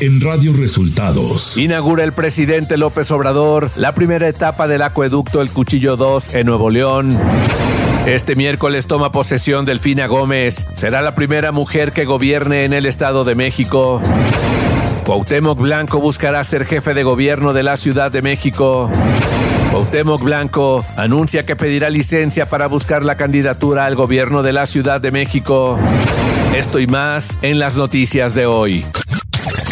en Radio Resultados. Inaugura el presidente López Obrador la primera etapa del acueducto El Cuchillo 2 en Nuevo León. Este miércoles toma posesión Delfina Gómez. Será la primera mujer que gobierne en el Estado de México. Cuauhtémoc Blanco buscará ser jefe de gobierno de la Ciudad de México. Cuauhtémoc Blanco anuncia que pedirá licencia para buscar la candidatura al gobierno de la Ciudad de México. Esto y más en las noticias de hoy.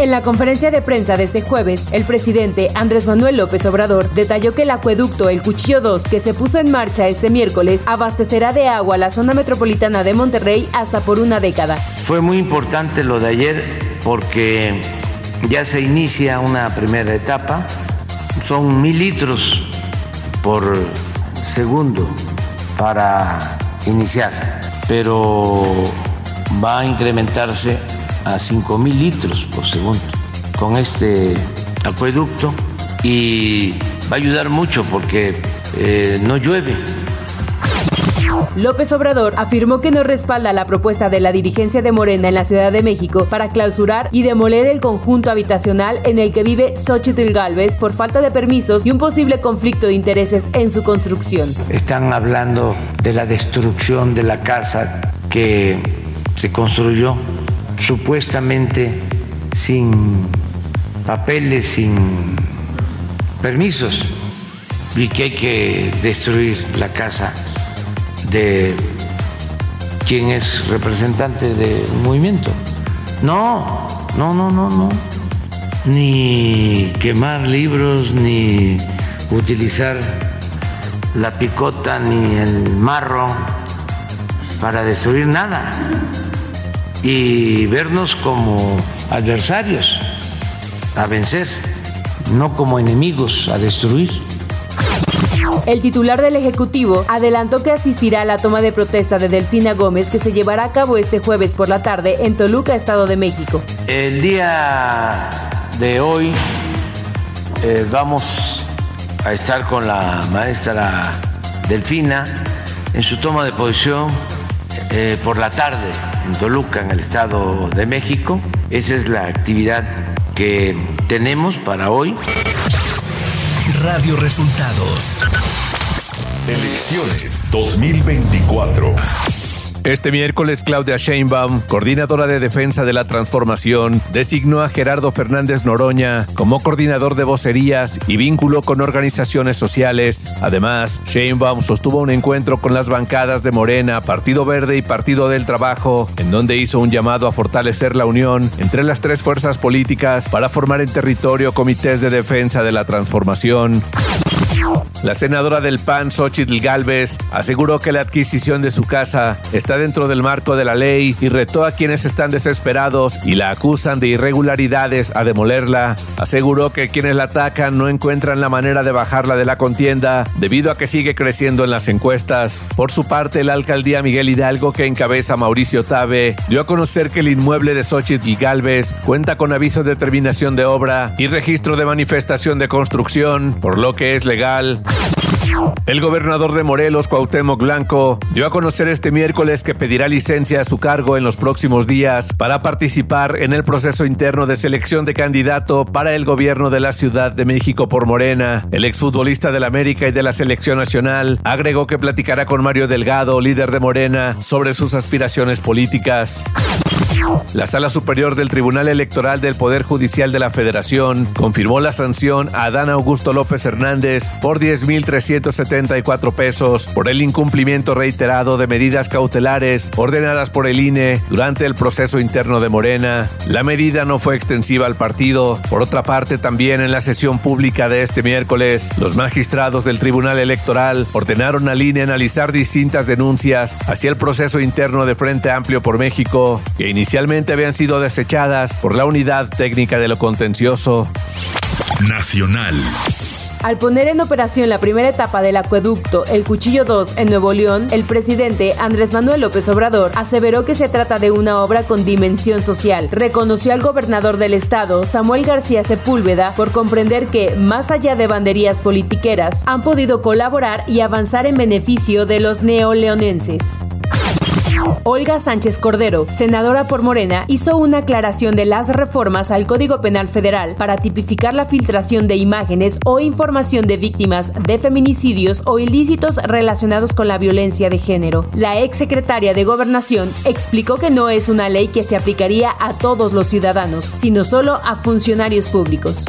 En la conferencia de prensa de este jueves, el presidente Andrés Manuel López Obrador detalló que el acueducto El Cuchillo 2, que se puso en marcha este miércoles, abastecerá de agua la zona metropolitana de Monterrey hasta por una década. Fue muy importante lo de ayer porque ya se inicia una primera etapa. Son mil litros por segundo para iniciar, pero va a incrementarse a 5 mil litros por segundo con este acueducto y va a ayudar mucho porque eh, no llueve. López Obrador afirmó que no respalda la propuesta de la dirigencia de Morena en la Ciudad de México para clausurar y demoler el conjunto habitacional en el que vive Xochitl Galvez por falta de permisos y un posible conflicto de intereses en su construcción. Están hablando de la destrucción de la casa que se construyó supuestamente sin papeles, sin permisos, y que hay que destruir la casa de quien es representante de un movimiento. No, no, no, no, no. Ni quemar libros, ni utilizar la picota, ni el marro para destruir nada y vernos como adversarios a vencer, no como enemigos a destruir. El titular del Ejecutivo adelantó que asistirá a la toma de protesta de Delfina Gómez que se llevará a cabo este jueves por la tarde en Toluca, Estado de México. El día de hoy eh, vamos a estar con la maestra Delfina en su toma de posición eh, por la tarde en Toluca, en el Estado de México. Esa es la actividad que tenemos para hoy. Radio Resultados. Elecciones 2024. Este miércoles, Claudia Sheinbaum, coordinadora de defensa de la transformación, designó a Gerardo Fernández Noroña como coordinador de vocerías y vínculo con organizaciones sociales. Además, Sheinbaum sostuvo un encuentro con las bancadas de Morena, Partido Verde y Partido del Trabajo, en donde hizo un llamado a fortalecer la unión entre las tres fuerzas políticas para formar en territorio comités de defensa de la transformación. La senadora del PAN, Xochitl Galvez, aseguró que la adquisición de su casa está dentro del marco de la ley y retó a quienes están desesperados y la acusan de irregularidades a demolerla. Aseguró que quienes la atacan no encuentran la manera de bajarla de la contienda debido a que sigue creciendo en las encuestas. Por su parte, la alcaldía Miguel Hidalgo, que encabeza Mauricio Tabe, dio a conocer que el inmueble de Xochitl Galvez cuenta con aviso de terminación de obra y registro de manifestación de construcción, por lo que es legal. El gobernador de Morelos, Cuauhtémoc Blanco, dio a conocer este miércoles que pedirá licencia a su cargo en los próximos días para participar en el proceso interno de selección de candidato para el gobierno de la Ciudad de México por Morena. El exfutbolista del América y de la selección nacional agregó que platicará con Mario Delgado, líder de Morena, sobre sus aspiraciones políticas. La Sala Superior del Tribunal Electoral del Poder Judicial de la Federación confirmó la sanción a Adán Augusto López Hernández por 10.374 pesos por el incumplimiento reiterado de medidas cautelares ordenadas por el INE durante el proceso interno de Morena. La medida no fue extensiva al partido. Por otra parte, también en la sesión pública de este miércoles, los magistrados del Tribunal Electoral ordenaron al INE analizar distintas denuncias hacia el proceso interno de Frente Amplio por México que inicialmente habían sido desechadas por la Unidad Técnica de lo Contencioso. Nacional. Al poner en operación la primera etapa del acueducto El Cuchillo 2 en Nuevo León, el presidente Andrés Manuel López Obrador aseveró que se trata de una obra con dimensión social. Reconoció al gobernador del estado, Samuel García Sepúlveda, por comprender que, más allá de banderías politiqueras, han podido colaborar y avanzar en beneficio de los neoleonenses. Olga Sánchez Cordero, senadora por Morena, hizo una aclaración de las reformas al Código Penal Federal para tipificar la filtración de imágenes o información de víctimas de feminicidios o ilícitos relacionados con la violencia de género. La exsecretaria de Gobernación explicó que no es una ley que se aplicaría a todos los ciudadanos, sino solo a funcionarios públicos.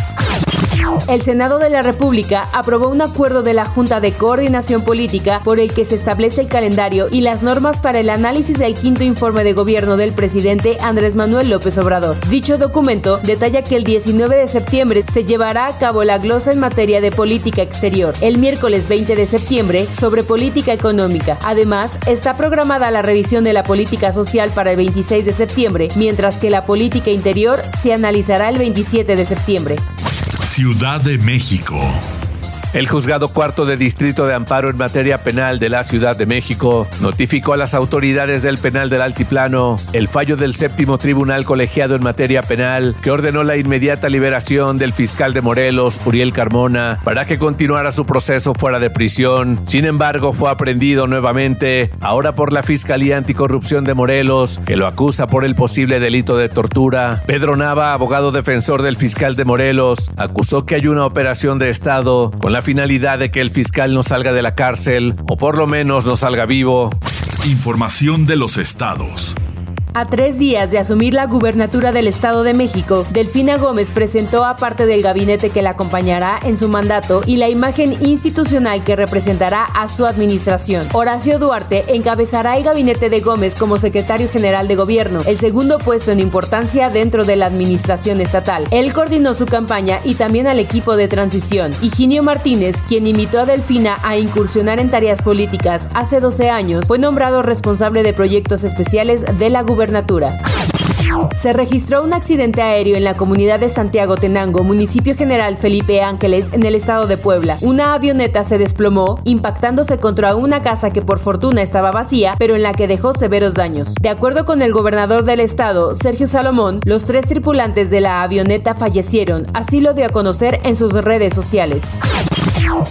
El Senado de la República aprobó un acuerdo de la Junta de Coordinación Política por el que se establece el calendario y las normas para el análisis del quinto informe de gobierno del presidente Andrés Manuel López Obrador. Dicho documento detalla que el 19 de septiembre se llevará a cabo la glosa en materia de política exterior, el miércoles 20 de septiembre sobre política económica. Además, está programada la revisión de la política social para el 26 de septiembre, mientras que la política interior se analizará el 27 de septiembre. Ciudad de México. El juzgado cuarto de distrito de amparo en materia penal de la Ciudad de México notificó a las autoridades del penal del Altiplano el fallo del séptimo tribunal colegiado en materia penal que ordenó la inmediata liberación del fiscal de Morelos, Uriel Carmona, para que continuara su proceso fuera de prisión. Sin embargo, fue aprendido nuevamente, ahora por la Fiscalía Anticorrupción de Morelos, que lo acusa por el posible delito de tortura. Pedro Nava, abogado defensor del fiscal de Morelos, acusó que hay una operación de Estado con la finalidad de que el fiscal no salga de la cárcel o por lo menos no salga vivo. Información de los estados. A tres días de asumir la gubernatura del Estado de México, Delfina Gómez presentó a parte del gabinete que la acompañará en su mandato y la imagen institucional que representará a su administración. Horacio Duarte encabezará el gabinete de Gómez como secretario general de gobierno, el segundo puesto en importancia dentro de la administración estatal. Él coordinó su campaña y también al equipo de transición. Higinio Martínez, quien invitó a Delfina a incursionar en tareas políticas hace 12 años, fue nombrado responsable de proyectos especiales de la gubernatura se registró un accidente aéreo en la comunidad de Santiago Tenango, municipio general Felipe Ángeles, en el estado de Puebla. Una avioneta se desplomó, impactándose contra una casa que por fortuna estaba vacía, pero en la que dejó severos daños. De acuerdo con el gobernador del estado, Sergio Salomón, los tres tripulantes de la avioneta fallecieron, así lo dio a conocer en sus redes sociales.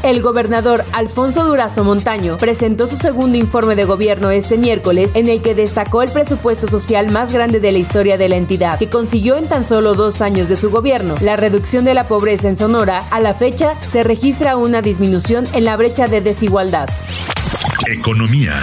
El gobernador Alfonso Durazo Montaño presentó su segundo informe de gobierno este miércoles en el que destacó el presupuesto social más grande de la historia de la entidad, que consiguió en tan solo dos años de su gobierno. La reducción de la pobreza en Sonora, a la fecha, se registra una disminución en la brecha de desigualdad. Economía.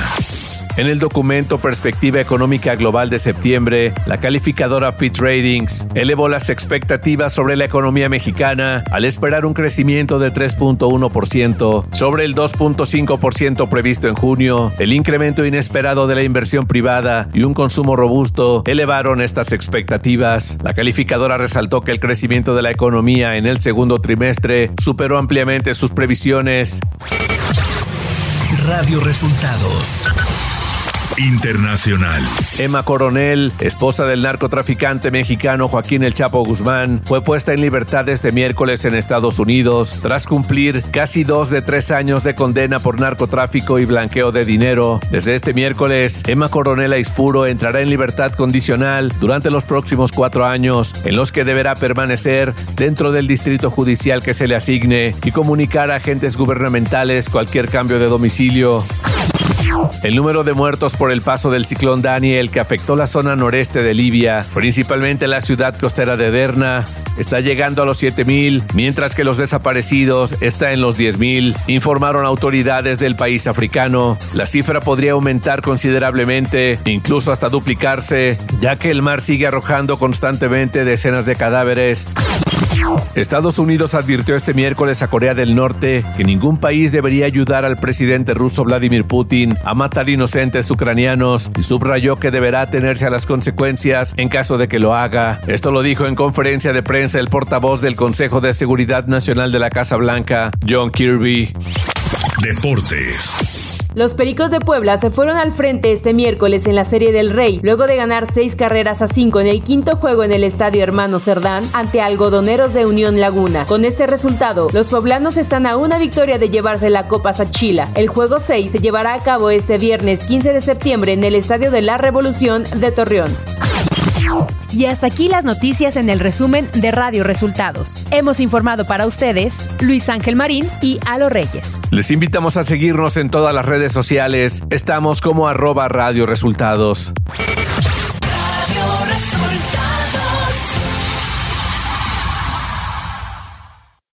En el documento Perspectiva Económica Global de septiembre, la calificadora Fitch Ratings elevó las expectativas sobre la economía mexicana al esperar un crecimiento de 3.1% sobre el 2.5% previsto en junio. El incremento inesperado de la inversión privada y un consumo robusto elevaron estas expectativas. La calificadora resaltó que el crecimiento de la economía en el segundo trimestre superó ampliamente sus previsiones. Radio Resultados. Internacional. Emma Coronel, esposa del narcotraficante mexicano Joaquín El Chapo Guzmán, fue puesta en libertad este miércoles en Estados Unidos tras cumplir casi dos de tres años de condena por narcotráfico y blanqueo de dinero. Desde este miércoles, Emma Coronel Aispuro entrará en libertad condicional durante los próximos cuatro años, en los que deberá permanecer dentro del distrito judicial que se le asigne y comunicar a agentes gubernamentales cualquier cambio de domicilio. El número de muertos por el paso del ciclón Daniel que afectó la zona noreste de Libia, principalmente la ciudad costera de Derna, está llegando a los 7.000, mientras que los desaparecidos está en los 10.000, informaron autoridades del país africano. La cifra podría aumentar considerablemente, incluso hasta duplicarse, ya que el mar sigue arrojando constantemente decenas de cadáveres. Estados Unidos advirtió este miércoles a Corea del Norte que ningún país debería ayudar al presidente ruso Vladimir Putin a matar inocentes ucranianos y subrayó que deberá atenerse a las consecuencias en caso de que lo haga. Esto lo dijo en conferencia de prensa el portavoz del Consejo de Seguridad Nacional de la Casa Blanca, John Kirby. Deportes. Los Pericos de Puebla se fueron al frente este miércoles en la Serie del Rey, luego de ganar seis carreras a cinco en el quinto juego en el Estadio Hermano Cerdán ante Algodoneros de Unión Laguna. Con este resultado, los poblanos están a una victoria de llevarse la Copa Sachila. El juego 6 se llevará a cabo este viernes 15 de septiembre en el Estadio de la Revolución de Torreón. Y hasta aquí las noticias en el resumen de Radio Resultados. Hemos informado para ustedes Luis Ángel Marín y Alo Reyes. Les invitamos a seguirnos en todas las redes sociales. Estamos como arroba Radio Resultados.